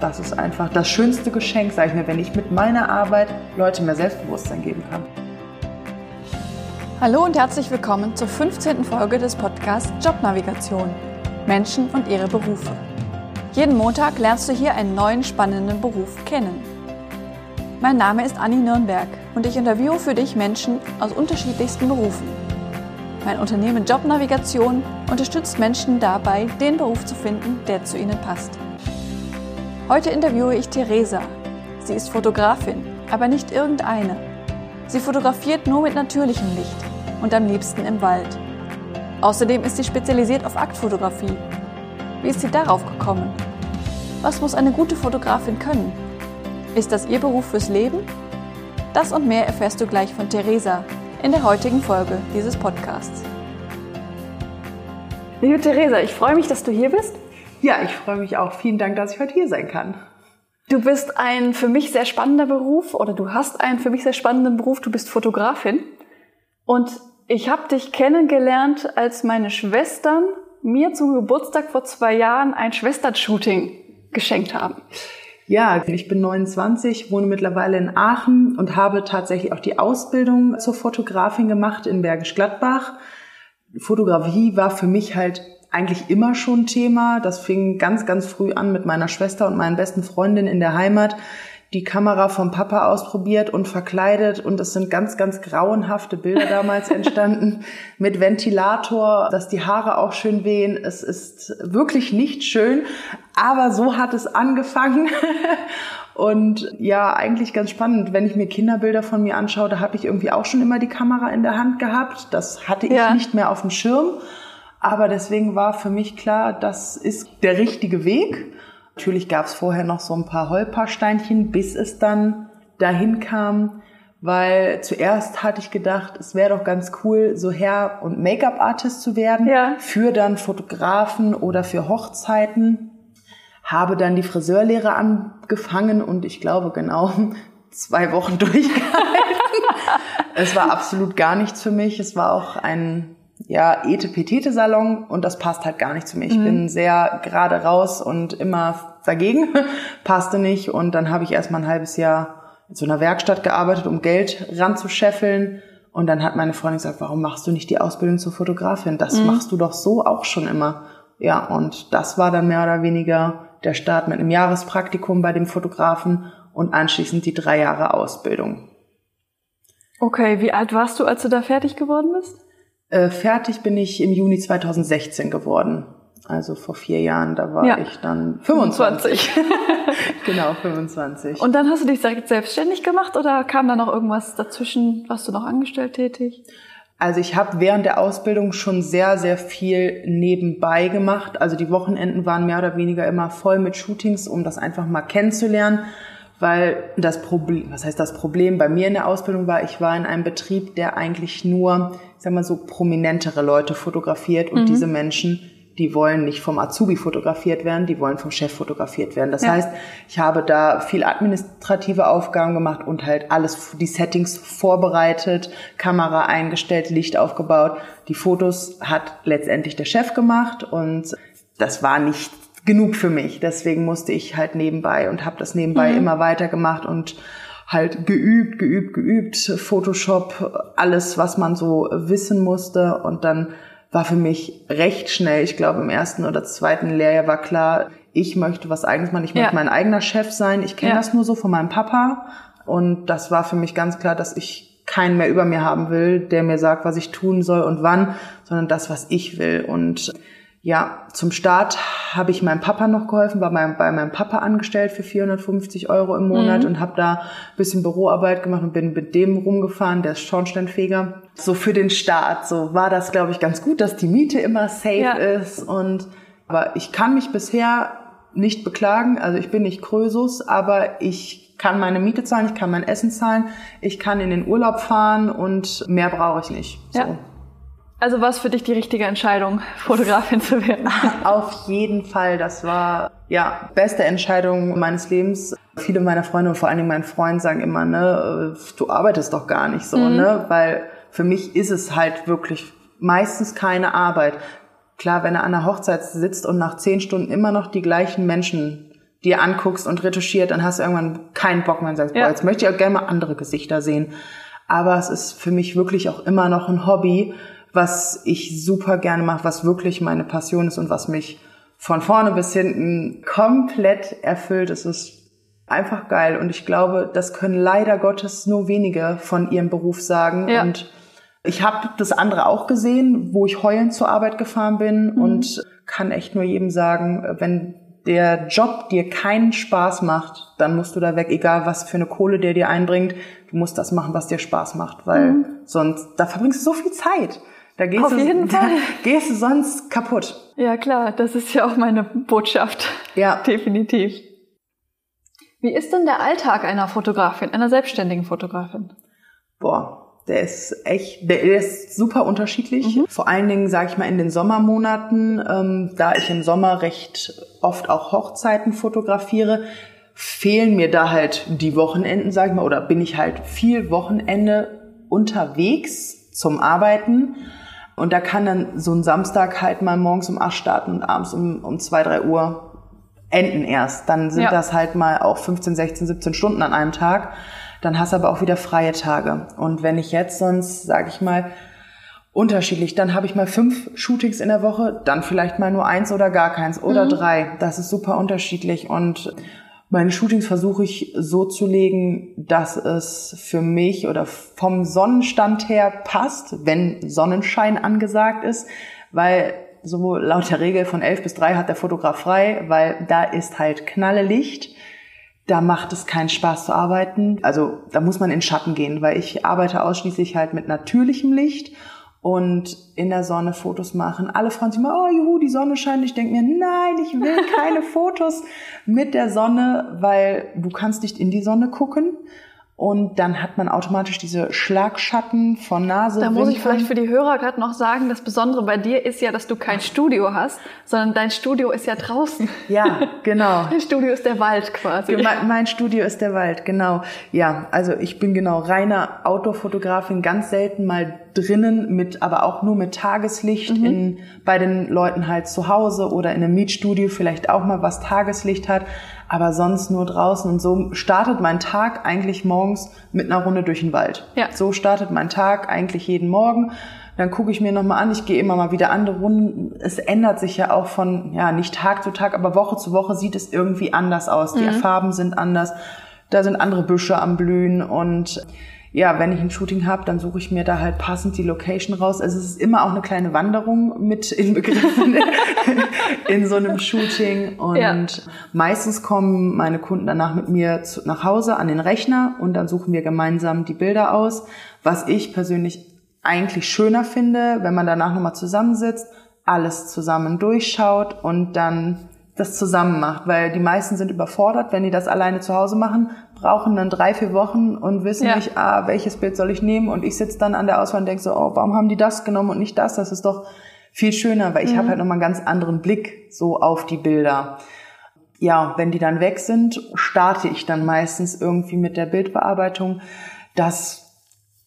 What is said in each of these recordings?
das ist einfach das schönste Geschenk, sage ich mir, wenn ich mit meiner Arbeit Leute mehr Selbstbewusstsein geben kann. Hallo und herzlich willkommen zur 15. Folge des Podcasts Jobnavigation. Menschen und ihre Berufe. Jeden Montag lernst du hier einen neuen spannenden Beruf kennen. Mein Name ist Anni Nürnberg und ich interviewe für dich Menschen aus unterschiedlichsten Berufen. Mein Unternehmen Jobnavigation unterstützt Menschen dabei, den Beruf zu finden, der zu ihnen passt. Heute interviewe ich Theresa. Sie ist Fotografin, aber nicht irgendeine. Sie fotografiert nur mit natürlichem Licht und am liebsten im Wald. Außerdem ist sie spezialisiert auf Aktfotografie. Wie ist sie darauf gekommen? Was muss eine gute Fotografin können? Ist das ihr Beruf fürs Leben? Das und mehr erfährst du gleich von Theresa in der heutigen Folge dieses Podcasts. Liebe Theresa, ich freue mich, dass du hier bist. Ja, ich freue mich auch. Vielen Dank, dass ich heute hier sein kann. Du bist ein für mich sehr spannender Beruf oder du hast einen für mich sehr spannenden Beruf. Du bist Fotografin. Und ich habe dich kennengelernt, als meine Schwestern mir zum Geburtstag vor zwei Jahren ein Schwestern-Shooting geschenkt haben. Ja, ich bin 29, wohne mittlerweile in Aachen und habe tatsächlich auch die Ausbildung zur Fotografin gemacht in Bergisch Gladbach. Fotografie war für mich halt eigentlich immer schon Thema. Das fing ganz, ganz früh an mit meiner Schwester und meinen besten Freundinnen in der Heimat. Die Kamera vom Papa ausprobiert und verkleidet und es sind ganz, ganz grauenhafte Bilder damals entstanden mit Ventilator, dass die Haare auch schön wehen. Es ist wirklich nicht schön, aber so hat es angefangen. Und ja, eigentlich ganz spannend. Wenn ich mir Kinderbilder von mir anschaue, da habe ich irgendwie auch schon immer die Kamera in der Hand gehabt. Das hatte ich ja. nicht mehr auf dem Schirm. Aber deswegen war für mich klar, das ist der richtige Weg. Natürlich gab es vorher noch so ein paar Holpersteinchen, bis es dann dahin kam, weil zuerst hatte ich gedacht, es wäre doch ganz cool, so Hair- und Make-up-Artist zu werden, ja. für dann Fotografen oder für Hochzeiten. Habe dann die Friseurlehre angefangen und ich glaube genau zwei Wochen durchgehalten. es war absolut gar nichts für mich. Es war auch ein ja, Ete-Petete-Salon und das passt halt gar nicht zu mir. Ich mhm. bin sehr gerade raus und immer dagegen, passte nicht und dann habe ich erstmal ein halbes Jahr in so einer Werkstatt gearbeitet, um Geld ranzuscheffeln und dann hat meine Freundin gesagt, warum machst du nicht die Ausbildung zur Fotografin? Das mhm. machst du doch so auch schon immer. Ja, und das war dann mehr oder weniger der Start mit einem Jahrespraktikum bei dem Fotografen und anschließend die drei Jahre Ausbildung. Okay, wie alt warst du, als du da fertig geworden bist? Äh, fertig bin ich im Juni 2016 geworden. Also vor vier Jahren, da war ja. ich dann 25. 25. genau, 25. Und dann hast du dich direkt selbstständig gemacht oder kam da noch irgendwas dazwischen? Warst du noch angestellt tätig? Also ich habe während der Ausbildung schon sehr, sehr viel nebenbei gemacht. Also die Wochenenden waren mehr oder weniger immer voll mit Shootings, um das einfach mal kennenzulernen weil das Problem, was heißt das Problem bei mir in der Ausbildung war, ich war in einem Betrieb, der eigentlich nur, ich sag mal so, prominentere Leute fotografiert und mhm. diese Menschen, die wollen nicht vom Azubi fotografiert werden, die wollen vom Chef fotografiert werden. Das ja. heißt, ich habe da viel administrative Aufgaben gemacht und halt alles, die Settings vorbereitet, Kamera eingestellt, Licht aufgebaut. Die Fotos hat letztendlich der Chef gemacht und das war nicht genug für mich. Deswegen musste ich halt nebenbei und habe das nebenbei mhm. immer weiter gemacht und halt geübt, geübt, geübt, Photoshop, alles, was man so wissen musste. Und dann war für mich recht schnell, ich glaube im ersten oder zweiten Lehrjahr war klar, ich möchte was eigenes machen, ich möchte ja. mein eigener Chef sein. Ich kenne ja. das nur so von meinem Papa. Und das war für mich ganz klar, dass ich keinen mehr über mir haben will, der mir sagt, was ich tun soll und wann, sondern das, was ich will. Und ja, zum Start habe ich meinem Papa noch geholfen, war mein, bei meinem Papa angestellt für 450 Euro im Monat mhm. und habe da ein bisschen Büroarbeit gemacht und bin mit dem rumgefahren, der ist Schornsteinfeger. So für den Start, so war das, glaube ich, ganz gut, dass die Miete immer safe ja. ist. Und aber ich kann mich bisher nicht beklagen. Also ich bin nicht Krösus, aber ich kann meine Miete zahlen, ich kann mein Essen zahlen, ich kann in den Urlaub fahren und mehr brauche ich nicht. So. Ja. Also war es für dich die richtige Entscheidung, Fotografin zu werden? Auf jeden Fall. Das war ja beste Entscheidung meines Lebens. Viele meiner Freunde und vor allen Dingen mein Freund sagen immer, ne, du arbeitest doch gar nicht so, mhm. ne, weil für mich ist es halt wirklich meistens keine Arbeit. Klar, wenn er an der Hochzeit sitzt und nach zehn Stunden immer noch die gleichen Menschen dir anguckst und retuschiert, dann hast du irgendwann keinen Bock mehr und sagst, ja. boah, jetzt möchte ich auch gerne mal andere Gesichter sehen. Aber es ist für mich wirklich auch immer noch ein Hobby, was ich super gerne mache, was wirklich meine Passion ist und was mich von vorne bis hinten komplett erfüllt. Es ist einfach geil und ich glaube, das können leider Gottes nur wenige von ihrem Beruf sagen. Ja. Und ich habe das andere auch gesehen, wo ich heulend zur Arbeit gefahren bin mhm. und kann echt nur jedem sagen, wenn der Job dir keinen Spaß macht, dann musst du da weg, egal was für eine Kohle der dir einbringt. Du musst das machen, was dir Spaß macht, weil mhm. sonst, da verbringst du so viel Zeit. Da gehst, Auf du, jeden Fall. gehst du sonst kaputt. Ja, klar, das ist ja auch meine Botschaft. Ja. Definitiv. Wie ist denn der Alltag einer Fotografin, einer selbstständigen Fotografin? Boah, der ist echt, der ist super unterschiedlich. Mhm. Vor allen Dingen, sage ich mal, in den Sommermonaten, ähm, da ich im Sommer recht oft auch Hochzeiten fotografiere, fehlen mir da halt die Wochenenden, sage ich mal, oder bin ich halt viel Wochenende unterwegs zum Arbeiten. Und da kann dann so ein Samstag halt mal morgens um acht starten und abends um, um zwei, drei Uhr enden erst. Dann sind ja. das halt mal auch 15, 16, 17 Stunden an einem Tag. Dann hast du aber auch wieder freie Tage. Und wenn ich jetzt sonst, sage ich mal, unterschiedlich, dann habe ich mal fünf Shootings in der Woche, dann vielleicht mal nur eins oder gar keins oder mhm. drei. Das ist super unterschiedlich und meine Shootings versuche ich so zu legen, dass es für mich oder vom Sonnenstand her passt, wenn Sonnenschein angesagt ist, weil so laut der Regel von elf bis drei hat der Fotograf frei, weil da ist halt knalle Licht da macht es keinen Spaß zu arbeiten. Also da muss man in Schatten gehen, weil ich arbeite ausschließlich halt mit natürlichem Licht und in der Sonne Fotos machen. Alle freuen sich immer, oh juhu, die Sonne scheint. Ich denke mir, nein, ich will keine Fotos mit der Sonne, weil du kannst nicht in die Sonne gucken. Und dann hat man automatisch diese Schlagschatten von Nase. Da muss ich vielleicht für die Hörer gerade noch sagen, das Besondere bei dir ist ja, dass du kein Studio hast, sondern dein Studio ist ja draußen. Ja, genau. dein Studio ist der Wald quasi. Mein, mein Studio ist der Wald, genau. Ja, also ich bin genau reiner Outdoor-Fotografin, ganz selten mal drinnen mit, aber auch nur mit Tageslicht mhm. in, bei den Leuten halt zu Hause oder in einem Mietstudio vielleicht auch mal was Tageslicht hat aber sonst nur draußen. Und so startet mein Tag eigentlich morgens mit einer Runde durch den Wald. Ja. So startet mein Tag eigentlich jeden Morgen. Dann gucke ich mir nochmal an, ich gehe immer mal wieder andere Runden. Es ändert sich ja auch von, ja, nicht Tag zu Tag, aber Woche zu Woche sieht es irgendwie anders aus. Die mhm. Farben sind anders, da sind andere Büsche am Blühen und ja, wenn ich ein Shooting habe, dann suche ich mir da halt passend die Location raus. Also es ist immer auch eine kleine Wanderung mit inbegriffen in so einem Shooting. Und ja. meistens kommen meine Kunden danach mit mir zu, nach Hause an den Rechner und dann suchen wir gemeinsam die Bilder aus. Was ich persönlich eigentlich schöner finde, wenn man danach nochmal zusammensitzt, alles zusammen durchschaut und dann das zusammen macht, weil die meisten sind überfordert, wenn die das alleine zu Hause machen, brauchen dann drei, vier Wochen und wissen ja. nicht, ah, welches Bild soll ich nehmen und ich sitze dann an der Auswahl und denke so, oh, warum haben die das genommen und nicht das? Das ist doch viel schöner, weil ich mhm. habe halt nochmal einen ganz anderen Blick so auf die Bilder. Ja, wenn die dann weg sind, starte ich dann meistens irgendwie mit der Bildbearbeitung. Das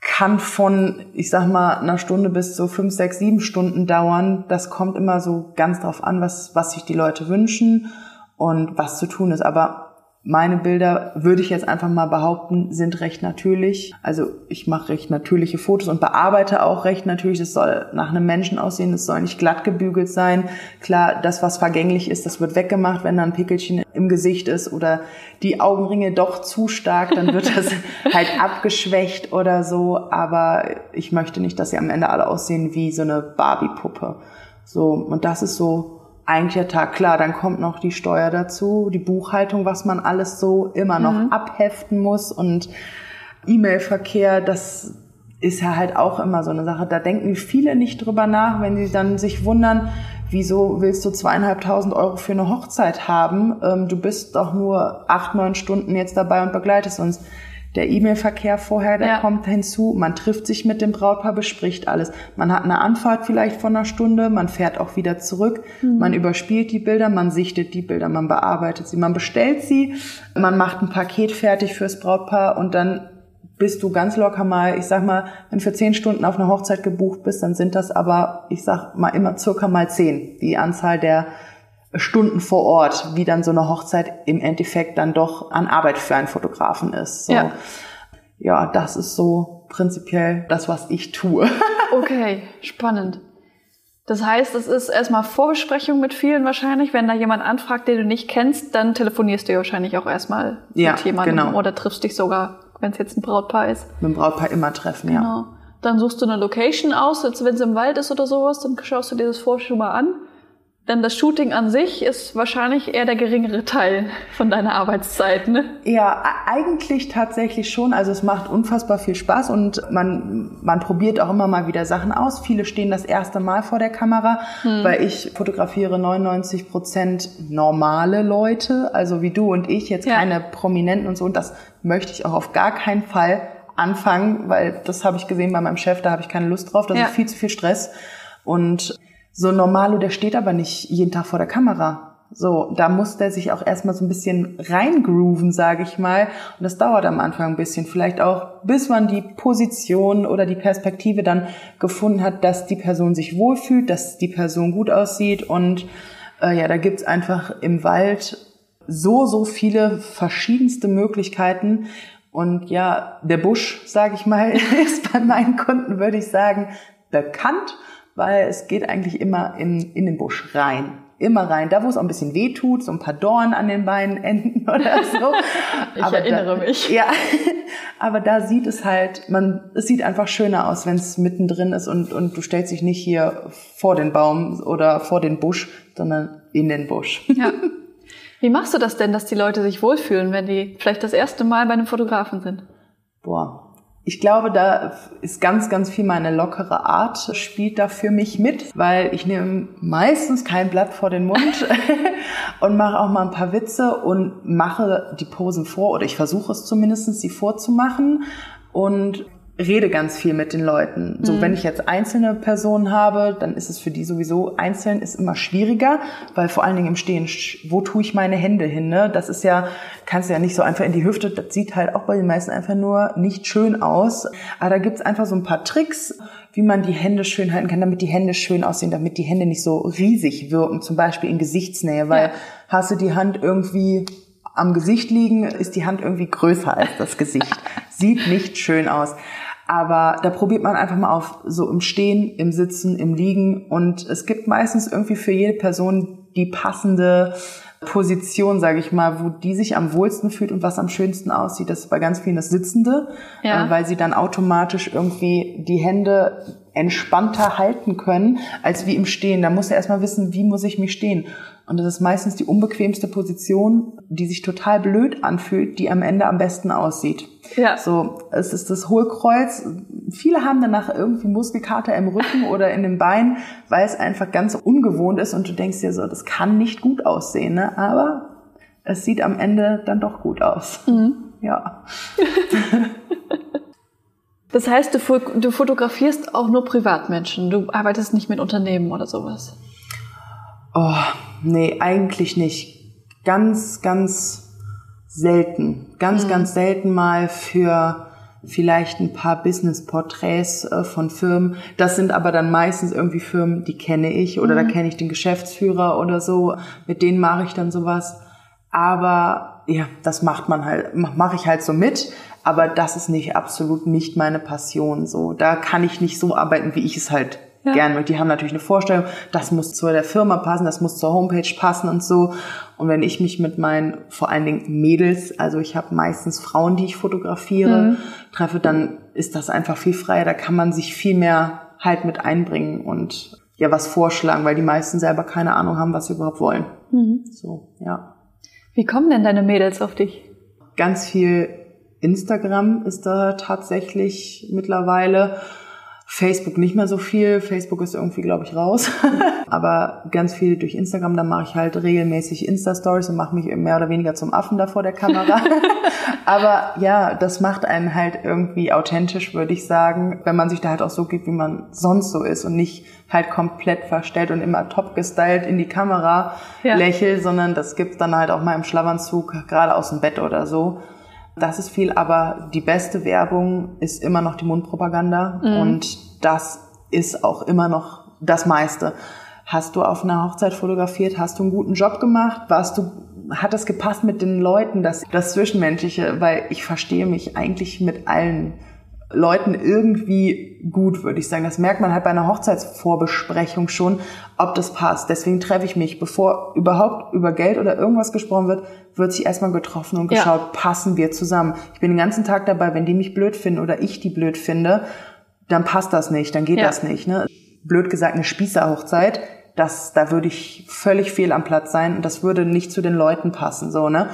kann von, ich sag mal, einer Stunde bis zu fünf, sechs, sieben Stunden dauern. Das kommt immer so ganz drauf an, was, was sich die Leute wünschen und was zu tun ist. Aber meine Bilder, würde ich jetzt einfach mal behaupten, sind recht natürlich. Also ich mache recht natürliche Fotos und bearbeite auch recht natürlich. Es soll nach einem Menschen aussehen, es soll nicht glatt gebügelt sein. Klar, das, was vergänglich ist, das wird weggemacht, wenn da ein Pickelchen im Gesicht ist oder die Augenringe doch zu stark, dann wird das halt abgeschwächt oder so. Aber ich möchte nicht, dass sie am Ende alle aussehen wie so eine Barbie-Puppe. So, und das ist so eigentlicher Tag. Klar, dann kommt noch die Steuer dazu, die Buchhaltung, was man alles so immer noch mhm. abheften muss und E-Mail-Verkehr, das ist ja halt auch immer so eine Sache. Da denken viele nicht drüber nach, wenn sie dann sich wundern, wieso willst du zweieinhalbtausend Euro für eine Hochzeit haben? Ähm, du bist doch nur acht, neun Stunden jetzt dabei und begleitest uns der E-Mail-Verkehr vorher, der ja. kommt hinzu. Man trifft sich mit dem Brautpaar, bespricht alles. Man hat eine Anfahrt vielleicht von einer Stunde, man fährt auch wieder zurück, mhm. man überspielt die Bilder, man sichtet die Bilder, man bearbeitet sie, man bestellt sie, man macht ein Paket fertig fürs Brautpaar und dann bist du ganz locker mal, ich sag mal, wenn du für zehn Stunden auf eine Hochzeit gebucht bist, dann sind das aber, ich sag mal immer circa mal zehn, die Anzahl der Stunden vor Ort, wie dann so eine Hochzeit im Endeffekt dann doch an Arbeit für einen Fotografen ist. So. Ja. ja, das ist so prinzipiell das, was ich tue. Okay, spannend. Das heißt, es ist erstmal Vorbesprechung mit vielen wahrscheinlich. Wenn da jemand anfragt, den du nicht kennst, dann telefonierst du ja wahrscheinlich auch erstmal Ja, mit jemandem genau. oder triffst dich sogar, wenn es jetzt ein Brautpaar ist. Mit dem Brautpaar immer treffen, ja. Genau. Dann suchst du eine Location aus, wenn es im Wald ist oder sowas, dann schaust du dir das vorher schon mal an. Denn das Shooting an sich ist wahrscheinlich eher der geringere Teil von deiner Arbeitszeit, ne? Ja, e- eigentlich tatsächlich schon. Also es macht unfassbar viel Spaß und man, man probiert auch immer mal wieder Sachen aus. Viele stehen das erste Mal vor der Kamera, weil ich fotografiere 99 Prozent normale Leute, also wie du und ich, jetzt Ja. keine Prominenten und so. Und das möchte ich auch auf gar keinen Fall anfangen, weil das habe ich gesehen bei meinem Chef, da habe ich keine Lust drauf. Das Ja. ist viel zu viel Stress. Und so Normalo, der steht aber nicht jeden Tag vor der Kamera. So, da muss der sich auch erstmal so ein bisschen reingrooven, sage ich mal. Und das dauert am Anfang ein bisschen. Vielleicht auch, bis man die Position oder die Perspektive dann gefunden hat, dass die Person sich wohlfühlt, dass die Person gut aussieht. Und äh, ja, da gibt's einfach im Wald so, so viele verschiedenste Möglichkeiten. Und ja, der Busch, sage ich mal, ist bei meinen Kunden, würde ich sagen, bekannt, weil es geht eigentlich immer in, in den Busch rein. Immer rein. Da, wo es auch ein bisschen weh tut, so ein paar Dornen an den Beinen enden oder so. Ich erinnere da, mich. Ja, aber da sieht es halt, man, es sieht einfach schöner aus, wenn es mittendrin ist und, und du stellst dich nicht hier vor den Baum oder vor den Busch, sondern in den Busch. Ja. Wie machst du das denn, dass die Leute sich wohlfühlen, wenn die vielleicht das erste Mal bei einem Fotografen sind? Boah. Ich glaube, da ist ganz, ganz viel meine lockere Art, spielt da für mich mit, weil ich nehme meistens kein Blatt vor den Mund und mache auch mal ein paar Witze und mache die Posen vor oder ich versuche es zumindest, sie vorzumachen. Und rede ganz viel mit den Leuten. So, wenn ich jetzt einzelne Personen habe, dann ist es für die sowieso einzeln ist immer schwieriger, weil vor allen Dingen im Stehen, wo tue ich meine Hände hin? Ne? Das ist ja, kannst du ja nicht so einfach in die Hüfte. Das sieht halt auch bei den meisten einfach nur nicht schön aus. Aber da gibt's einfach so ein paar Tricks, wie man die Hände schön halten kann, damit die Hände schön aussehen, damit die Hände nicht so riesig wirken, zum Beispiel in Gesichtsnähe, weil Ja. hast du die Hand irgendwie am Gesicht liegen, ist die Hand irgendwie größer als das Gesicht. Sieht nicht schön aus. Aber da probiert man einfach mal auf, so im Stehen, im Sitzen, im Liegen. Und es gibt meistens irgendwie für jede Person die passende Position, sage ich mal, wo die sich am wohlsten fühlt und was am schönsten aussieht. Das ist bei ganz vielen das Sitzende, Ja. äh, weil sie dann automatisch irgendwie die Hände entspannter halten können, als wie im Stehen. Da muss er erstmal wissen, wie muss ich mich stehen. Und das ist meistens die unbequemste Position, die sich total blöd anfühlt, die am Ende am besten aussieht. Ja. So, es ist das Hohlkreuz. Viele haben danach irgendwie Muskelkater im Rücken oder in den Beinen, weil es einfach ganz ungewohnt ist und du denkst dir so, das kann nicht gut aussehen, ne? aber es sieht am Ende dann doch gut aus. Ja. Das heißt, du, du fotografierst auch nur Privatmenschen. Du arbeitest nicht mit Unternehmen oder sowas. Oh, nee, eigentlich nicht. Ganz, ganz selten. Ganz, ganz selten mal für vielleicht ein paar Business-Porträts äh, von Firmen. Das sind aber dann meistens irgendwie Firmen, die kenne ich oder da kenne ich den Geschäftsführer oder so. Mit denen mache ich dann sowas. Aber ja, das macht man halt, mache ich halt so mit. Aber das ist nicht absolut nicht meine Passion. So, da kann ich nicht so arbeiten, wie ich es halt Ja. gern möchte. Die haben natürlich eine Vorstellung, das muss zu der Firma passen, das muss zur Homepage passen und so. Und wenn ich mich mit meinen, vor allen Dingen Mädels, also ich habe meistens Frauen, die ich fotografiere, treffe, dann ist das einfach viel freier. Da kann man sich viel mehr halt mit einbringen und ja was vorschlagen, weil die meisten selber keine Ahnung haben, was sie überhaupt wollen. So, ja. Wie kommen denn deine Mädels auf dich? Ganz viel Instagram ist da tatsächlich mittlerweile. Facebook nicht mehr so viel. Facebook ist irgendwie, glaube ich, raus. Aber ganz viel durch Instagram. Da mache ich halt regelmäßig Insta-Stories und mache mich mehr oder weniger zum Affen da vor der Kamera. Aber ja, das macht einen halt irgendwie authentisch, würde ich sagen, wenn man sich da halt auch so gibt, wie man sonst so ist und nicht halt komplett verstellt und immer top gestylt in die Kamera Ja. lächelt, sondern das gibt's dann halt auch mal im Schlafanzug, gerade aus dem Bett oder so. Das ist viel, aber die beste Werbung ist immer noch die Mundpropaganda und das ist auch immer noch das meiste. Hast du auf einer Hochzeit fotografiert? Hast du einen guten Job gemacht? Warst du, hat das gepasst mit den Leuten, das, das Zwischenmenschliche? Weil ich verstehe mich eigentlich mit allen Leuten irgendwie gut, würde ich sagen. Das merkt man halt bei einer Hochzeitsvorbesprechung schon, ob das passt. Deswegen treffe ich mich, bevor überhaupt über Geld oder irgendwas gesprochen wird, wird sich erstmal getroffen und geschaut, ja. passen wir zusammen. Ich bin den ganzen Tag dabei, wenn die mich blöd finden oder ich die blöd finde, dann passt das nicht, dann geht ja. das nicht. Ne? Blöd gesagt, eine Spießerhochzeit, das, da würde ich völlig fehl am Platz sein und das würde nicht zu den Leuten passen, so, ne?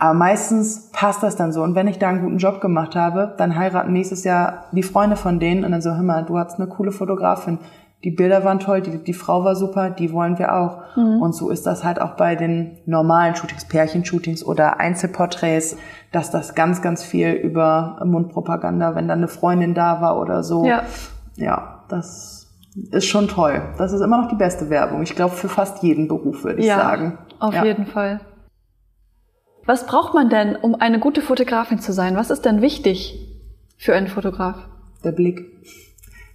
Aber meistens passt das dann so. Und wenn ich da einen guten Job gemacht habe, dann heiraten nächstes Jahr die Freunde von denen und dann so, hör mal, du hast eine coole Fotografin. Die Bilder waren toll, die, die Frau war super, die wollen wir auch. Mhm. Und so ist das halt auch bei den normalen Shootings, Pärchenshootings oder Einzelporträts, dass das ganz, ganz viel über Mundpropaganda, wenn dann eine Freundin da war oder so. Ja, ja das ist schon toll. Das ist immer noch die beste Werbung. Ich glaube, für fast jeden Beruf, würde ich ja, sagen. Auf ja. jeden Fall. Was braucht man denn, um eine gute Fotografin zu sein? Was ist denn wichtig für einen Fotograf? Der Blick.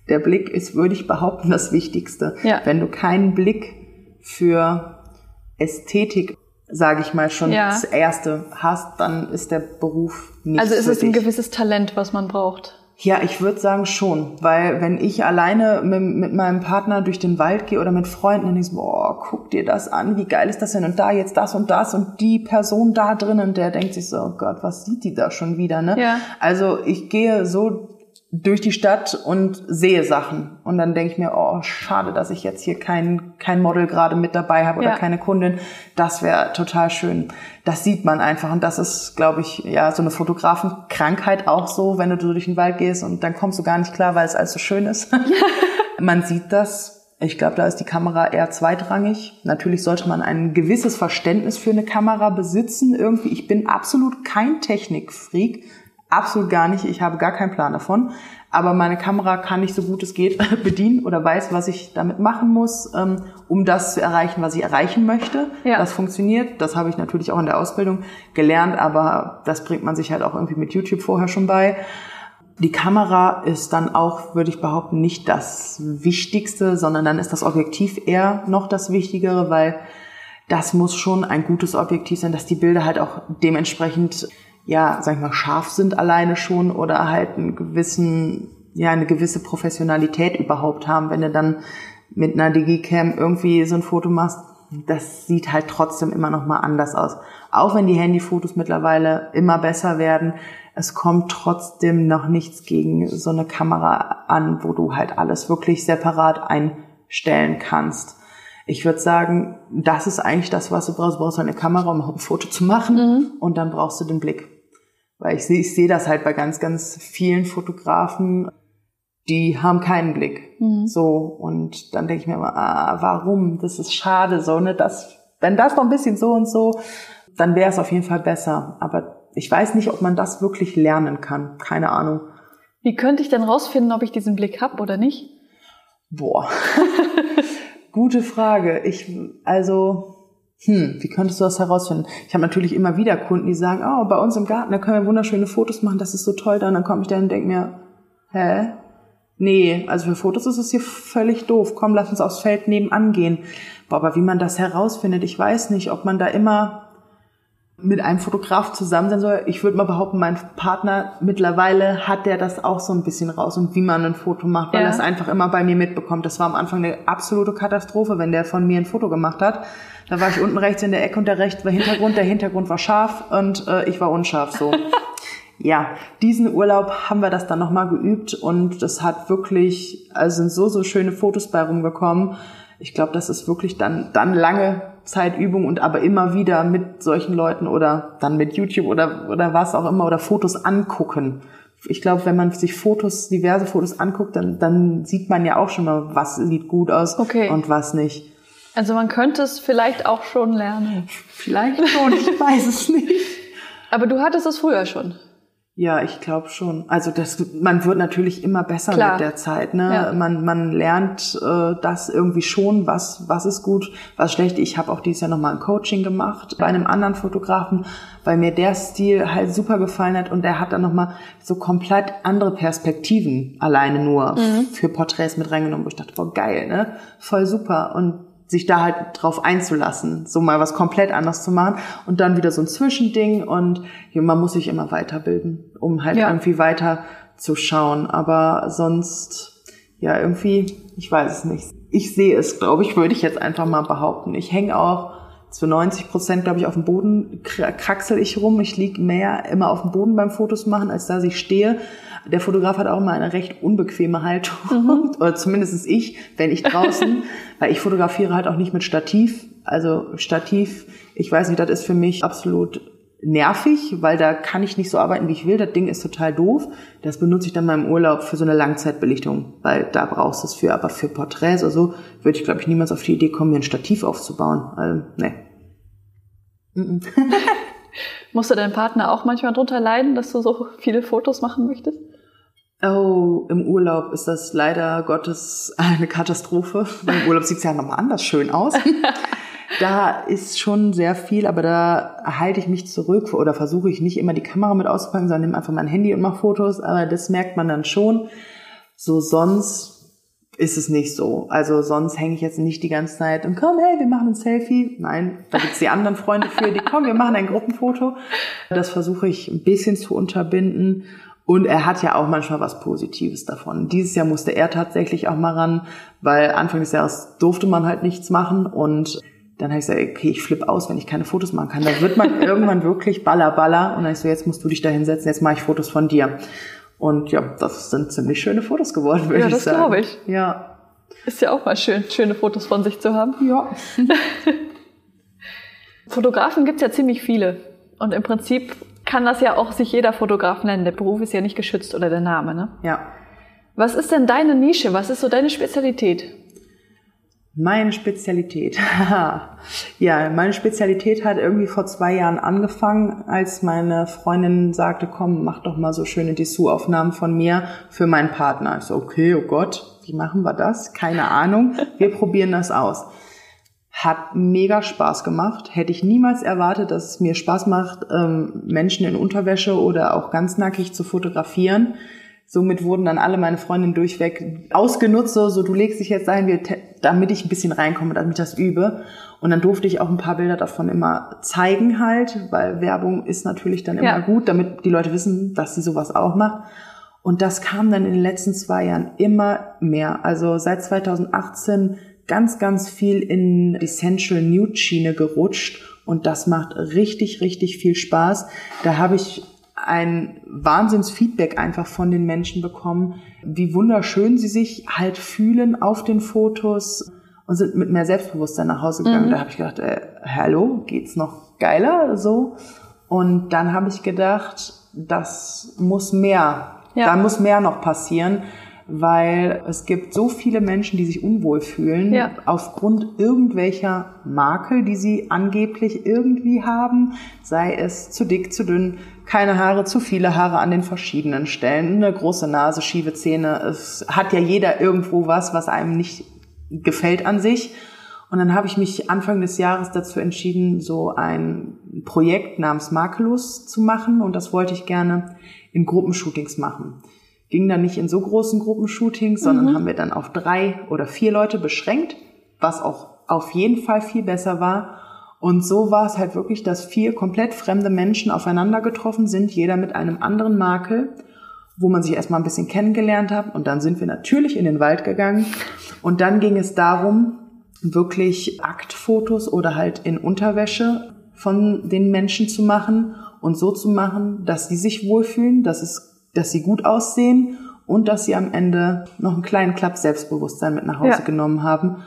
Der Blick ist, würde ich behaupten, das Wichtigste. Ja. Wenn du keinen Blick für Ästhetik, sage ich mal, schon ja. das Erste hast, dann ist der Beruf nicht Also ist es ein gewisses Talent, was man braucht. Ja, ich würde sagen schon, weil wenn ich alleine mit, mit, meinem Partner durch den Wald gehe oder mit Freunden, dann ich so, boah, guck dir das an, wie geil ist das denn und da jetzt das und das und die Person da drinnen, der denkt sich so, oh Gott, was sieht die da schon wieder, ne? Ja. Also ich gehe so durch die Stadt und sehe Sachen. Und dann denke ich mir, oh, schade, dass ich jetzt hier kein, kein Model gerade mit dabei habe oder ja. keine Kundin. Das wäre total schön. Das sieht man einfach. Und das ist, glaube ich, ja, so eine Fotografenkrankheit auch so, wenn du durch den Wald gehst und dann kommst du gar nicht klar, weil es alles so schön ist. man sieht das. Ich glaube, da ist die Kamera eher zweitrangig. Natürlich sollte man ein gewisses Verständnis für eine Kamera besitzen. Irgendwie, ich bin absolut kein Technikfreak absolut gar nicht. Ich habe gar keinen Plan davon. Aber meine Kamera kann nicht so gut es geht bedienen oder weiß, was ich damit machen muss, ähm, um das zu erreichen, was ich erreichen möchte. Ja. Das funktioniert. Das habe ich natürlich auch in der Ausbildung gelernt, aber das bringt man sich halt auch irgendwie mit YouTube vorher schon bei. Die Kamera ist dann auch, würde ich behaupten, nicht das Wichtigste, sondern dann ist das Objektiv eher noch das Wichtigere, weil das muss schon ein gutes Objektiv sein, dass die Bilder halt auch dementsprechend ja, sag ich mal, scharf sind alleine schon oder halt einen gewissen, ja, eine gewisse Professionalität überhaupt haben. Wenn du dann mit einer Digicam irgendwie so ein Foto machst, das sieht halt trotzdem immer noch mal anders aus. Auch wenn die Handyfotos mittlerweile immer besser werden, es kommt trotzdem noch nichts gegen so eine Kamera an, wo du halt alles wirklich separat einstellen kannst. Ich würde sagen, das ist eigentlich das, was du brauchst. Du brauchst eine Kamera, um ein Foto zu machen mhm. und dann brauchst du den Blick. Weil ich sehe ich sehe das halt bei ganz, ganz vielen Fotografen, die haben keinen Blick. Mhm. So, und dann denke ich mir immer, ah, warum? Das ist schade, so, ne? Das, wenn das noch ein bisschen so und so, dann wäre es auf jeden Fall besser. Aber ich weiß nicht, ob man das wirklich lernen kann. Keine Ahnung. Wie könnte ich denn rausfinden, ob ich diesen Blick habe oder nicht? Boah. Gute Frage. Ich, also, hm, wie könntest du das herausfinden? Ich habe natürlich immer wieder Kunden, die sagen, oh, bei uns im Garten, da können wir wunderschöne Fotos machen, das ist so toll da. Und dann komme ich da und denke mir, hä? Nee, also für Fotos ist es hier völlig doof. Komm, lass uns aufs Feld nebenan gehen. Boah, aber wie man das herausfindet, ich weiß nicht, ob man da immer mit einem Fotograf zusammen sein soll. Ich würde mal behaupten, mein Partner mittlerweile hat der das auch so ein bisschen raus und wie man ein Foto macht, weil ja. er es einfach immer bei mir mitbekommt. Das war am Anfang eine absolute Katastrophe, wenn der von mir ein Foto gemacht hat. Da war ich unten rechts in der Ecke und der rechts war Hintergrund. Der Hintergrund war scharf und äh, ich war unscharf so. ja, diesen Urlaub haben wir das dann nochmal geübt und das hat wirklich, also sind so, so schöne Fotos bei rumgekommen. Ich glaube, das ist wirklich dann, dann lange Zeitübung und aber immer wieder mit solchen Leuten oder dann mit YouTube oder, oder was auch immer oder Fotos angucken. Ich glaube, wenn man sich Fotos, diverse Fotos anguckt, dann, dann sieht man ja auch schon mal, was sieht gut aus okay. und was nicht. Also man könnte es vielleicht auch schon lernen. Vielleicht schon, ich weiß es nicht. Aber du hattest es früher schon. Ja, ich glaube schon. Also das, man wird natürlich immer besser Klar. mit der Zeit. Ne? Ja. Man, man lernt äh, das irgendwie schon, was, was ist gut, was schlecht. Ich habe auch dieses Jahr nochmal ein Coaching gemacht bei einem anderen Fotografen, weil mir der Stil halt super gefallen hat und der hat dann nochmal so komplett andere Perspektiven alleine nur mhm. für Porträts mit reingenommen, wo ich dachte, boah, geil, ne? Voll super. Und sich da halt drauf einzulassen, so mal was komplett anders zu machen und dann wieder so ein Zwischending und man muss sich immer weiterbilden, um halt ja. irgendwie weiter zu schauen. Aber sonst, ja, irgendwie, ich weiß es nicht. Ich sehe es, glaube ich, würde ich jetzt einfach mal behaupten. Ich hänge auch zu 90 Prozent, glaube ich, auf dem Boden kraxel ich rum. Ich liege mehr immer auf dem Boden beim Fotos machen, als dass ich stehe. Der Fotograf hat auch immer eine recht unbequeme Haltung, mhm. oder zumindest ich, wenn ich draußen, weil ich fotografiere halt auch nicht mit Stativ. Also Stativ, ich weiß nicht, das ist für mich absolut nervig, weil da kann ich nicht so arbeiten, wie ich will. Das Ding ist total doof. Das benutze ich dann mal im Urlaub für so eine Langzeitbelichtung, weil da brauchst du es für. Aber für Porträts oder so würde ich, glaube ich, niemals auf die Idee kommen, mir ein Stativ aufzubauen. Also, ne. Musste dein Partner auch manchmal drunter leiden, dass du so viele Fotos machen möchtest? Oh, im Urlaub ist das leider Gottes eine Katastrophe. Im Urlaub sieht es ja nochmal anders schön aus. da ist schon sehr viel, aber da halte ich mich zurück oder versuche ich nicht immer die Kamera mit auszupacken, sondern nehme einfach mein Handy und mache Fotos. Aber das merkt man dann schon. So sonst ist es nicht so. Also sonst hänge ich jetzt nicht die ganze Zeit und komm, hey, wir machen ein Selfie. Nein, da gibt's die anderen Freunde für, die kommen, wir machen ein Gruppenfoto. Das versuche ich ein bisschen zu unterbinden. Und er hat ja auch manchmal was Positives davon. Dieses Jahr musste er tatsächlich auch mal ran, weil Anfang des Jahres durfte man halt nichts machen und dann habe ich gesagt, okay, ich flippe aus, wenn ich keine Fotos machen kann. Da wird man irgendwann wirklich baller, baller. Und dann habe ich so, jetzt musst du dich da hinsetzen, jetzt mache ich Fotos von dir. Und ja, das sind ziemlich schöne Fotos geworden, würde ja, ich sagen. Ja, das glaube ich. Ja. Ist ja auch mal schön, schöne Fotos von sich zu haben. Ja. Fotografen gibt's ja ziemlich viele. Und im Prinzip kann das ja auch sich jeder Fotograf nennen. Der Beruf ist ja nicht geschützt oder der Name, ne? Ja. Was ist denn deine Nische? Was ist so deine Spezialität? Meine Spezialität. ja, meine Spezialität hat irgendwie vor zwei Jahren angefangen, als meine Freundin sagte, komm, mach doch mal so schöne Dessous-Aufnahmen von mir für meinen Partner. Ich so, okay, oh Gott, wie machen wir das? Keine Ahnung. Wir probieren das aus. Hat mega Spaß gemacht. Hätte ich niemals erwartet, dass es mir Spaß macht, ähm, Menschen in Unterwäsche oder auch ganz nackig zu fotografieren. Somit wurden dann alle meine Freundinnen durchweg ausgenutzt, so, so du legst dich jetzt ein, damit ich ein bisschen reinkomme, damit ich das übe. Und dann durfte ich auch ein paar Bilder davon immer zeigen halt, weil Werbung ist natürlich dann immer ja. gut, damit die Leute wissen, dass sie sowas auch macht. Und das kam dann in den letzten zwei Jahren immer mehr. Also seit 2018 ganz, ganz viel in die Central Nude Schiene gerutscht. Und das macht richtig, richtig viel Spaß. Da habe ich ein Wahnsinnsfeedback einfach von den Menschen bekommen, wie wunderschön sie sich halt fühlen auf den Fotos und sind mit mehr Selbstbewusstsein nach Hause gegangen. Mhm. Da habe ich gedacht, äh, hallo, geht's noch geiler so? Und dann habe ich gedacht, das muss mehr, ja. da muss mehr noch passieren, weil es gibt so viele Menschen, die sich unwohl fühlen ja. aufgrund irgendwelcher Makel, die sie angeblich irgendwie haben, sei es zu dick, zu dünn, keine Haare, zu viele Haare an den verschiedenen Stellen, eine große Nase, schiefe Zähne. Es hat ja jeder irgendwo was, was einem nicht gefällt an sich. Und dann habe ich mich Anfang des Jahres dazu entschieden, so ein Projekt namens Makellos zu machen. Und das wollte ich gerne in Gruppenshootings machen. Ging dann nicht in so großen Gruppenshootings, sondern mhm. haben wir dann auf drei oder vier Leute beschränkt, was auch auf jeden Fall viel besser war. Und so war es halt wirklich, dass vier komplett fremde Menschen aufeinander getroffen sind, jeder mit einem anderen Makel, wo man sich erstmal ein bisschen kennengelernt hat. Und dann sind wir natürlich in den Wald gegangen. Und dann ging es darum, wirklich Aktfotos oder halt in Unterwäsche von den Menschen zu machen und so zu machen, dass sie sich wohlfühlen, dass es, dass sie gut aussehen und dass sie am Ende noch einen kleinen Klapp Selbstbewusstsein mit nach Hause ja. genommen haben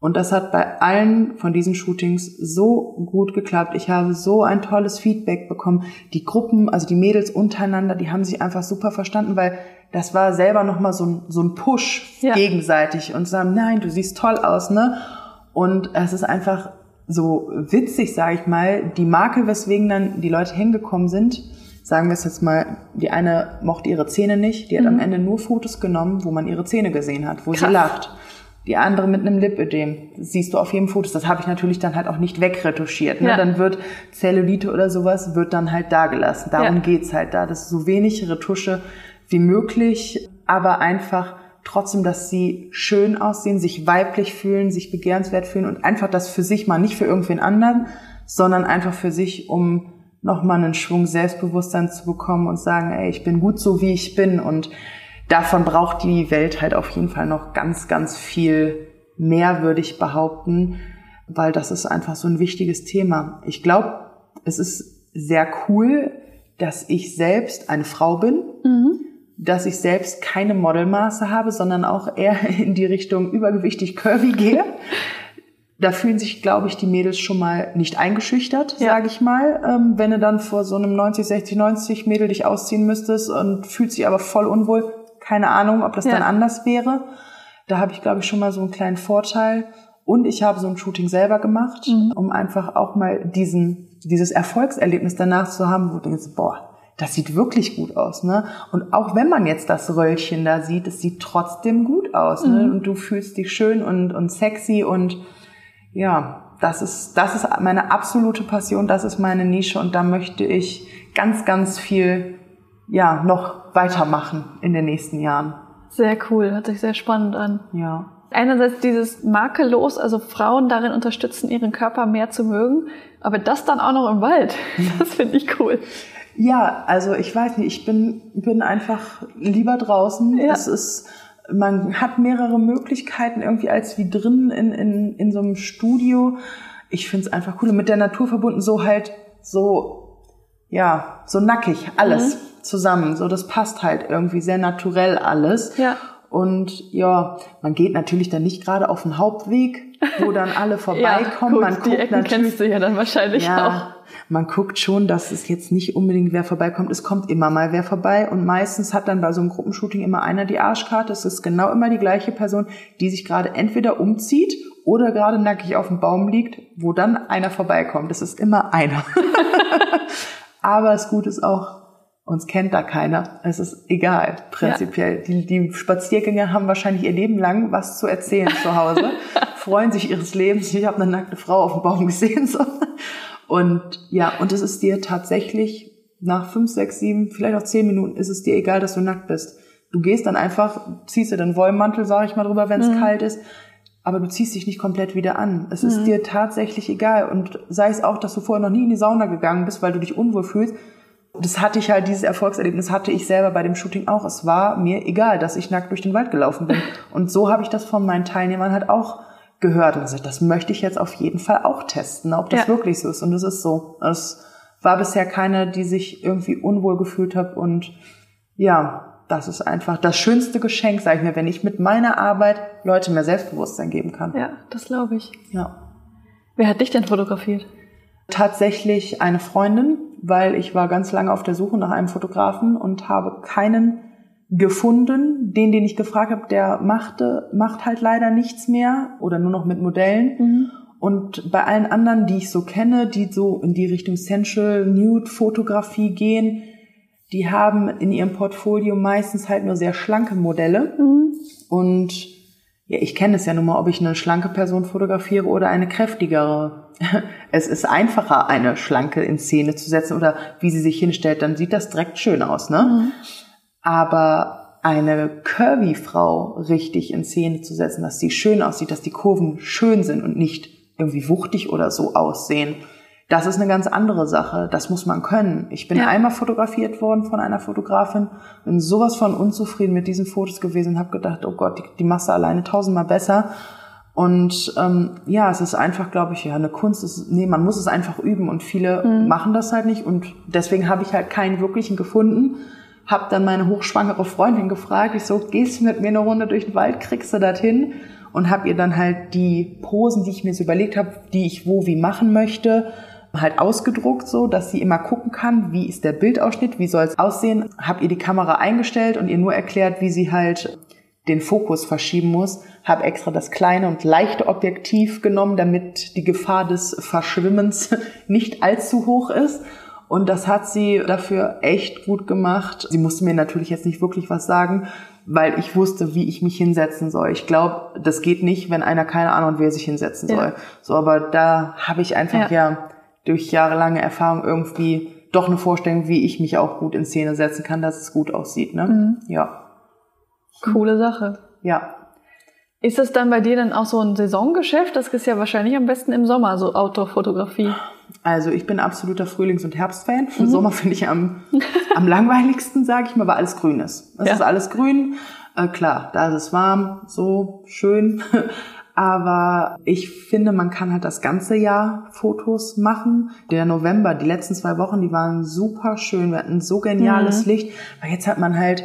und das hat bei allen von diesen Shootings so gut geklappt. Ich habe so ein tolles Feedback bekommen. Die Gruppen, also die Mädels untereinander, die haben sich einfach super verstanden, weil das war selber nochmal so ein, so ein Push ja. gegenseitig und sagen, nein, du siehst toll aus, ne? Und es ist einfach so witzig, sage ich mal, die Marke, weswegen dann die Leute hingekommen sind, sagen wir es jetzt mal, die eine mochte ihre Zähne nicht, die hat mhm. am Ende nur Fotos genommen, wo man ihre Zähne gesehen hat, wo Krass. sie lacht die andere mit einem Lipödem. Siehst du auf jedem Foto. Das habe ich natürlich dann halt auch nicht wegretuschiert. Ne? Ja. Dann wird Zellulite oder sowas wird dann halt da gelassen. Darum ja. geht's halt da. Das ist so wenig Retusche wie möglich, aber einfach trotzdem, dass sie schön aussehen, sich weiblich fühlen, sich begehrenswert fühlen und einfach das für sich mal, nicht für irgendwen anderen, sondern einfach für sich, um nochmal einen Schwung Selbstbewusstsein zu bekommen und sagen, ey, ich bin gut so, wie ich bin. Und davon braucht die Welt halt auf jeden Fall noch ganz, ganz viel mehr, würde ich behaupten, weil das ist einfach so ein wichtiges Thema. Ich glaube, es ist sehr cool, dass ich selbst eine Frau bin, mhm. dass ich selbst keine Modelmaße habe, sondern auch eher in die Richtung übergewichtig curvy gehe. da fühlen sich, glaube ich, die Mädels schon mal nicht eingeschüchtert, ja. sage ich mal. Ähm, wenn du dann vor so einem 90, 60, 90 Mädel dich ausziehen müsstest und fühlt sich aber voll unwohl, keine Ahnung, ob das ja. dann anders wäre. Da habe ich, glaube ich, schon mal so einen kleinen Vorteil. Und ich habe so ein Shooting selber gemacht, mhm. um einfach auch mal diesen, dieses Erfolgserlebnis danach zu haben, wo du denkst, boah, das sieht wirklich gut aus, ne? Und auch wenn man jetzt das Röllchen da sieht, es sieht trotzdem gut aus, ne? mhm. ne? Und du fühlst dich schön und, und sexy und ja, das ist, das ist meine absolute Passion, das ist meine Nische und da möchte ich ganz, ganz viel, ja, noch weitermachen in den nächsten Jahren. Sehr cool, hört sich sehr spannend an. Ja. Einerseits dieses makellos, also Frauen darin unterstützen, ihren Körper mehr zu mögen, aber das dann auch noch im Wald. Das finde ich cool. Ja, also ich weiß nicht, ich bin, bin einfach lieber draußen. Ja. Es ist, man hat mehrere Möglichkeiten irgendwie als wie drin in, in, in so einem Studio. Ich finde es einfach cool. Und mit der Natur verbunden so halt so, ja, so nackig, alles mhm. zusammen. So, das passt halt irgendwie sehr naturell alles. Ja. Und ja, man geht natürlich dann nicht gerade auf den Hauptweg, wo dann alle vorbeikommen. ja, man guckt die Ecken natürlich, kennst du ja dann wahrscheinlich ja, auch man guckt schon, dass es jetzt nicht unbedingt wer vorbeikommt. Es kommt immer mal wer vorbei und meistens hat dann bei so einem Gruppenshooting immer einer die Arschkarte. Es ist genau immer die gleiche Person, die sich gerade entweder umzieht oder gerade nackig auf dem Baum liegt, wo dann einer vorbeikommt. Es ist immer einer. Aber das Gute ist auch, uns kennt da keiner. Es ist egal, prinzipiell. Ja. Die, die Spaziergänger haben wahrscheinlich ihr Leben lang was zu erzählen zu Hause, freuen sich ihres Lebens. Ich habe eine nackte Frau auf dem Baum gesehen. So. Und ja, und es ist dir tatsächlich nach fünf, sechs, sieben, vielleicht auch zehn Minuten ist es dir egal, dass du nackt bist. Du gehst dann einfach, ziehst dir den Wollmantel, sag ich mal drüber, wenn es mhm. kalt ist, aber du ziehst dich nicht komplett wieder an. Es mhm. ist dir tatsächlich egal. Und sei es auch, dass du vorher noch nie in die Sauna gegangen bist, weil du dich unwohl fühlst. Das hatte ich halt, dieses Erfolgserlebnis hatte ich selber bei dem Shooting auch. Es war mir egal, dass ich nackt durch den Wald gelaufen bin. Und so habe ich das von meinen Teilnehmern halt auch gehört und gesagt, das möchte ich jetzt auf jeden Fall auch testen, ob das ja. wirklich so ist. Und es ist so. Es war bisher keine, die sich irgendwie unwohl gefühlt hat und ja, das ist einfach das schönste Geschenk, sage ich mir, wenn ich mit meiner Arbeit Leute mehr Selbstbewusstsein geben kann. Ja, das glaube ich. Ja. Wer hat dich denn fotografiert? Tatsächlich eine Freundin, weil ich war ganz lange auf der Suche nach einem Fotografen und habe keinen gefunden. Den, den ich gefragt habe, der machte, macht halt leider nichts mehr oder nur noch mit Modellen. Mhm. Und bei allen anderen, die ich so kenne, die so in die Richtung Sensual Nude Fotografie gehen, die haben in ihrem Portfolio meistens halt nur sehr schlanke Modelle. Mhm. Und ja, ich kenne es ja nun mal, ob ich eine schlanke Person fotografiere oder eine kräftigere. Es ist einfacher, eine schlanke in Szene zu setzen oder wie sie sich hinstellt, dann sieht das direkt schön aus, ne? Mhm. Aber eine curvy Frau richtig in Szene zu setzen, dass sie schön aussieht, dass die Kurven schön sind und nicht irgendwie wuchtig oder so aussehen, das ist eine ganz andere Sache. Das muss man können. Ich bin ja. einmal fotografiert worden von einer Fotografin, bin sowas von unzufrieden mit diesen Fotos gewesen und habe gedacht, oh Gott, die, die machst du alleine tausendmal besser. Und ähm, ja, es ist einfach, glaube ich, ja, eine Kunst. Ist, nee, man muss es einfach üben und viele mhm. machen das halt nicht. Und deswegen habe ich halt keinen wirklichen gefunden habe dann meine hochschwangere Freundin gefragt, ich so, gehst du mit mir eine Runde durch den Wald, kriegst du das hin? Und habe ihr dann halt die Posen, die ich mir so überlegt habe, die ich wo wie machen möchte, halt ausgedruckt, so dass sie immer gucken kann, wie ist der Bildausschnitt, wie soll es aussehen. Habe ihr die Kamera eingestellt und ihr nur erklärt, wie sie halt den Fokus verschieben muss. Habe extra das kleine und leichte Objektiv genommen, damit die Gefahr des Verschwimmens nicht allzu hoch ist und das hat sie dafür echt gut gemacht. Sie musste mir natürlich jetzt nicht wirklich was sagen, weil ich wusste, wie ich mich hinsetzen soll. Ich glaube, das geht nicht, wenn einer keine Ahnung hat, wie er sich hinsetzen ja. soll. So, aber da habe ich einfach ja. ja durch jahrelange Erfahrung irgendwie doch eine Vorstellung, wie ich mich auch gut in Szene setzen kann, dass es gut aussieht. Ne? Mhm. Ja. Coole Sache. Ja. Ist das dann bei dir dann auch so ein Saisongeschäft? Das ist ja wahrscheinlich am besten im Sommer, so Outdoor-Fotografie. Also ich bin absoluter Frühlings- und Herbstfan. Im mhm. Sommer finde ich am, am langweiligsten, sage ich mal, weil alles grün ist. Es ja. ist alles grün. Äh, klar, da ist es warm, so schön. Aber ich finde, man kann halt das ganze Jahr Fotos machen. Der November, die letzten zwei Wochen, die waren super schön. Wir hatten so geniales mhm. Licht. Weil jetzt hat man halt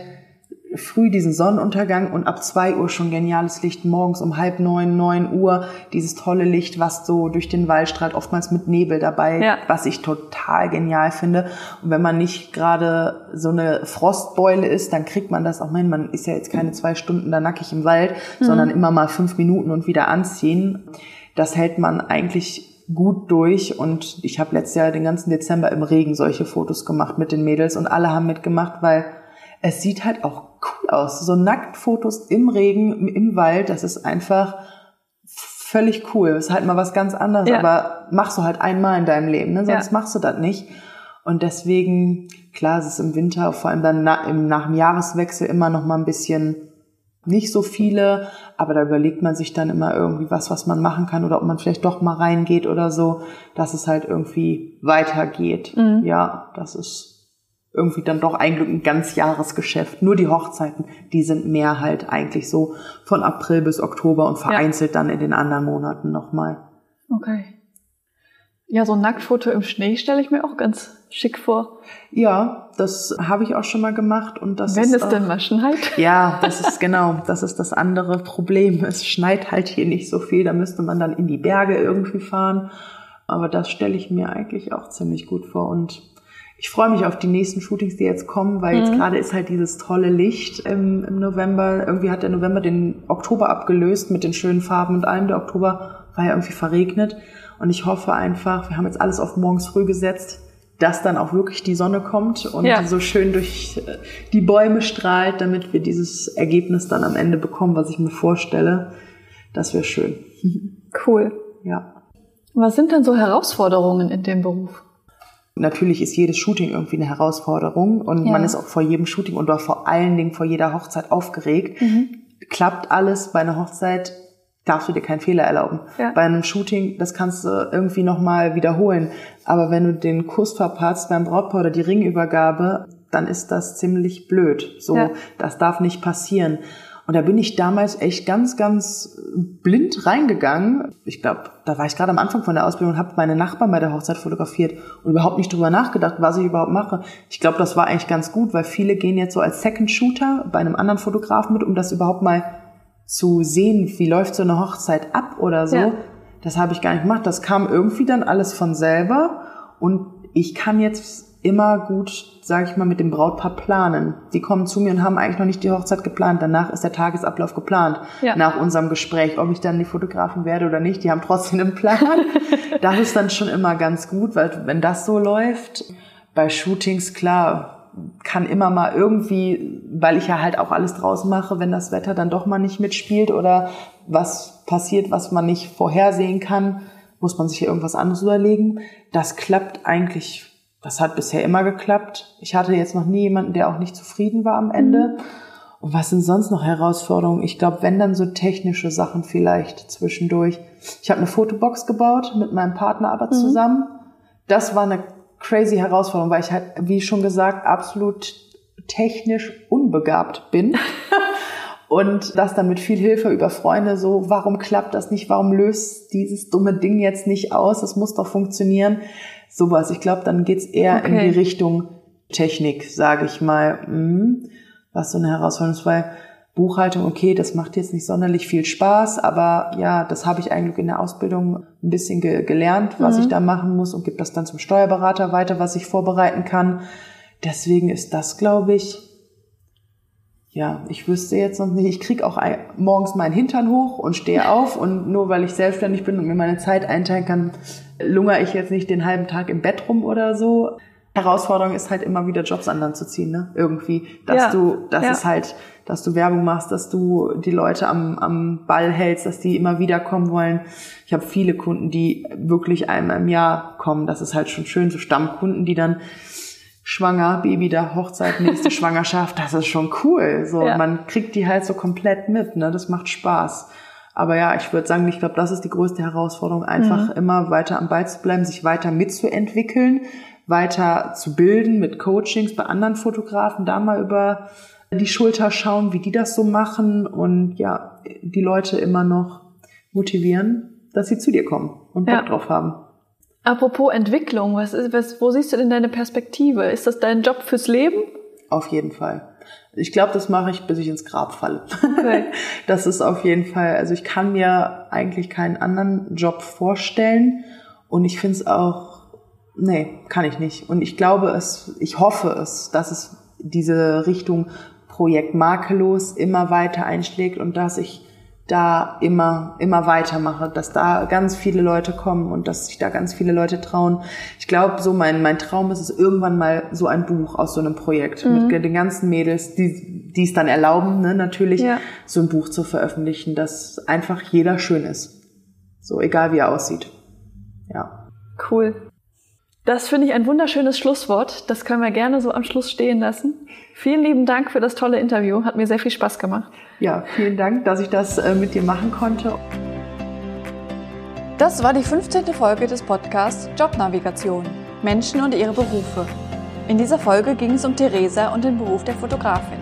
früh diesen Sonnenuntergang und ab zwei Uhr schon geniales Licht morgens um halb neun, neun Uhr. Dieses tolle Licht, was so durch den Wald strahlt, oftmals mit Nebel dabei, ja. was ich total genial finde. Und wenn man nicht gerade so eine Frostbeule ist, dann kriegt man das auch hin. Man ist ja jetzt keine zwei Stunden da nackig im Wald, mhm. sondern immer mal fünf Minuten und wieder anziehen. Das hält man eigentlich gut durch und ich habe letztes Jahr den ganzen Dezember im Regen solche Fotos gemacht mit den Mädels und alle haben mitgemacht, weil es sieht halt auch cool aus. So Nacktfotos im Regen, im Wald, das ist einfach völlig cool. Das ist halt mal was ganz anderes, ja. aber machst du halt einmal in deinem Leben, ne? sonst ja. machst du das nicht. Und deswegen, klar, es ist im Winter, vor allem dann nach, im, nach dem Jahreswechsel immer noch mal ein bisschen nicht so viele, aber da überlegt man sich dann immer irgendwie was, was man machen kann oder ob man vielleicht doch mal reingeht oder so, dass es halt irgendwie weitergeht. Mhm. Ja, das ist irgendwie dann doch eigentlich ein ganz Jahresgeschäft. Nur die Hochzeiten, die sind mehr halt eigentlich so von April bis Oktober und vereinzelt ja. dann in den anderen Monaten nochmal. Okay. Ja, so ein Nacktfoto im Schnee stelle ich mir auch ganz schick vor. Ja, das habe ich auch schon mal gemacht und das Wenn ist es auch, denn mal schneit. Ja, das ist genau, das ist das andere Problem. Es schneit halt hier nicht so viel, da müsste man dann in die Berge irgendwie fahren. Aber das stelle ich mir eigentlich auch ziemlich gut vor und ich freue mich auf die nächsten Shootings, die jetzt kommen, weil jetzt mhm. gerade ist halt dieses tolle Licht im, im, November. Irgendwie hat der November den Oktober abgelöst mit den schönen Farben und allem. Der Oktober war ja irgendwie verregnet. Und ich hoffe einfach, wir haben jetzt alles auf morgens früh gesetzt, dass dann auch wirklich die Sonne kommt und ja. so schön durch äh, die Bäume strahlt, damit wir dieses Ergebnis dann am Ende bekommen, was ich mir vorstelle. Das wäre schön. Cool. Ja. Was sind denn so Herausforderungen in dem Beruf? Natürlich ist jedes Shooting irgendwie eine Herausforderung und ja. man ist auch vor jedem Shooting und auch vor allen Dingen vor jeder Hochzeit aufgeregt. Mhm. Klappt alles bei einer Hochzeit, darfst du dir keinen Fehler erlauben. Ja. Bei einem Shooting, das kannst du irgendwie nochmal wiederholen. Aber wenn du den Kuss verpatzt beim Brautpaar oder die Ringübergabe, dann ist das ziemlich blöd. So, ja. das darf nicht passieren. Und da bin ich damals echt ganz, ganz blind reingegangen. Ich glaube, da war ich gerade am Anfang von der Ausbildung und habe meine Nachbarn bei der Hochzeit fotografiert und überhaupt nicht drüber nachgedacht, was ich überhaupt mache. Ich glaube, das war eigentlich ganz gut, weil viele gehen jetzt so als Second Shooter bei einem anderen Fotografen mit, um das überhaupt mal zu sehen, wie läuft so eine Hochzeit ab oder so. Ja. Das habe ich gar nicht gemacht. Das kam irgendwie dann alles von selber und ich kann jetzt immer gut, sage ich mal, mit dem Brautpaar planen. Die kommen zu mir und haben eigentlich noch nicht die Hochzeit geplant. Danach ist der Tagesablauf geplant. Ja. Nach unserem Gespräch, ob ich dann die Fotografin werde oder nicht. Die haben trotzdem einen Plan. das ist dann schon immer ganz gut, weil wenn das so läuft, bei Shootings klar, kann immer mal irgendwie, weil ich ja halt auch alles draußen mache, wenn das Wetter dann doch mal nicht mitspielt oder was passiert, was man nicht vorhersehen kann, muss man sich irgendwas anderes überlegen. Das klappt eigentlich das hat bisher immer geklappt. Ich hatte jetzt noch nie jemanden, der auch nicht zufrieden war am Ende. Mhm. Und was sind sonst noch Herausforderungen? Ich glaube, wenn dann so technische Sachen vielleicht zwischendurch. Ich habe eine Fotobox gebaut mit meinem Partner aber mhm. zusammen. Das war eine crazy Herausforderung, weil ich halt, wie schon gesagt, absolut technisch unbegabt bin. Und das dann mit viel Hilfe über Freunde so, warum klappt das nicht? Warum löst dieses dumme Ding jetzt nicht aus? Es muss doch funktionieren sowas. Ich glaube, dann geht's eher okay. in die Richtung Technik, sage ich mal, mhm. was so eine Herausforderung ist, weil Buchhaltung, okay, das macht jetzt nicht sonderlich viel Spaß, aber ja, das habe ich eigentlich in der Ausbildung ein bisschen ge gelernt, was mhm. ich da machen muss und gebe das dann zum Steuerberater weiter, was ich vorbereiten kann. Deswegen ist das, glaube ich, ja, ich wüsste jetzt noch nicht, ich krieg auch ein, morgens meinen Hintern hoch und stehe auf und nur weil ich selbstständig bin und mir meine Zeit einteilen kann, lungere ich jetzt nicht den halben Tag im Bett rum oder so. Herausforderung ist halt immer wieder Jobs an Land zu ziehen, ne? Irgendwie, dass ja, du, das ja. ist halt, dass du Werbung machst, dass du die Leute am, am Ball hältst, dass die immer wieder kommen wollen. Ich habe viele Kunden, die wirklich einmal im Jahr kommen. Das ist halt schon schön, so Stammkunden, die dann schwanger, Baby da, Hochzeit, nächste Schwangerschaft, das ist schon cool. So, ja. man kriegt die halt so komplett mit, ne? Das macht Spaß. Aber ja, ich würde sagen, ich glaube, das ist die größte Herausforderung, einfach mhm. immer weiter am Ball zu bleiben, sich weiter mitzuentwickeln, weiter zu bilden mit Coachings bei anderen Fotografen, da mal über die Schulter schauen, wie die das so machen und ja, die Leute immer noch motivieren, dass sie zu dir kommen und Bock ja. drauf haben. Apropos Entwicklung, was ist, was, wo siehst du denn deine Perspektive? Ist das dein Job fürs Leben? Auf jeden Fall. Ich glaube, das mache ich, bis ich ins Grab falle. Okay. Das ist auf jeden Fall, also ich kann mir eigentlich keinen anderen Job vorstellen und ich finde es auch, nee, kann ich nicht. Und ich glaube es, ich hoffe es, dass es diese Richtung Projekt makellos immer weiter einschlägt und dass ich da immer, immer weitermache, dass da ganz viele Leute kommen und dass sich da ganz viele Leute trauen. Ich glaube, so mein, mein Traum ist es irgendwann mal so ein Buch aus so einem Projekt mhm. mit den ganzen Mädels, die, die es dann erlauben, ne, natürlich, ja. so ein Buch zu veröffentlichen, dass einfach jeder schön ist. So, egal wie er aussieht. Ja. Cool. Das finde ich ein wunderschönes Schlusswort. Das können wir gerne so am Schluss stehen lassen. Vielen lieben Dank für das tolle Interview. Hat mir sehr viel Spaß gemacht. Ja, vielen Dank, dass ich das äh, mit dir machen konnte. Das war die 15. Folge des Podcasts Jobnavigation. Menschen und ihre Berufe. In dieser Folge ging es um Theresa und den Beruf der Fotografin.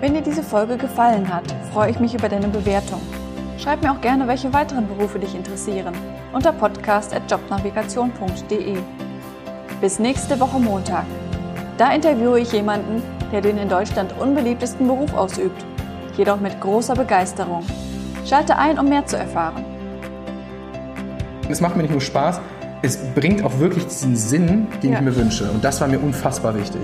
Wenn dir diese Folge gefallen hat, freue ich mich über deine Bewertung. Schreib mir auch gerne, welche weiteren Berufe dich interessieren unter podcast.jobnavigation.de. Bis nächste Woche Montag. Da interviewe ich jemanden, der den in Deutschland unbeliebtesten Beruf ausübt, jedoch mit großer Begeisterung. Schalte ein, um mehr zu erfahren. Es macht mir nicht nur Spaß, es bringt auch wirklich diesen Sinn, den ja. ich mir wünsche. Und das war mir unfassbar wichtig.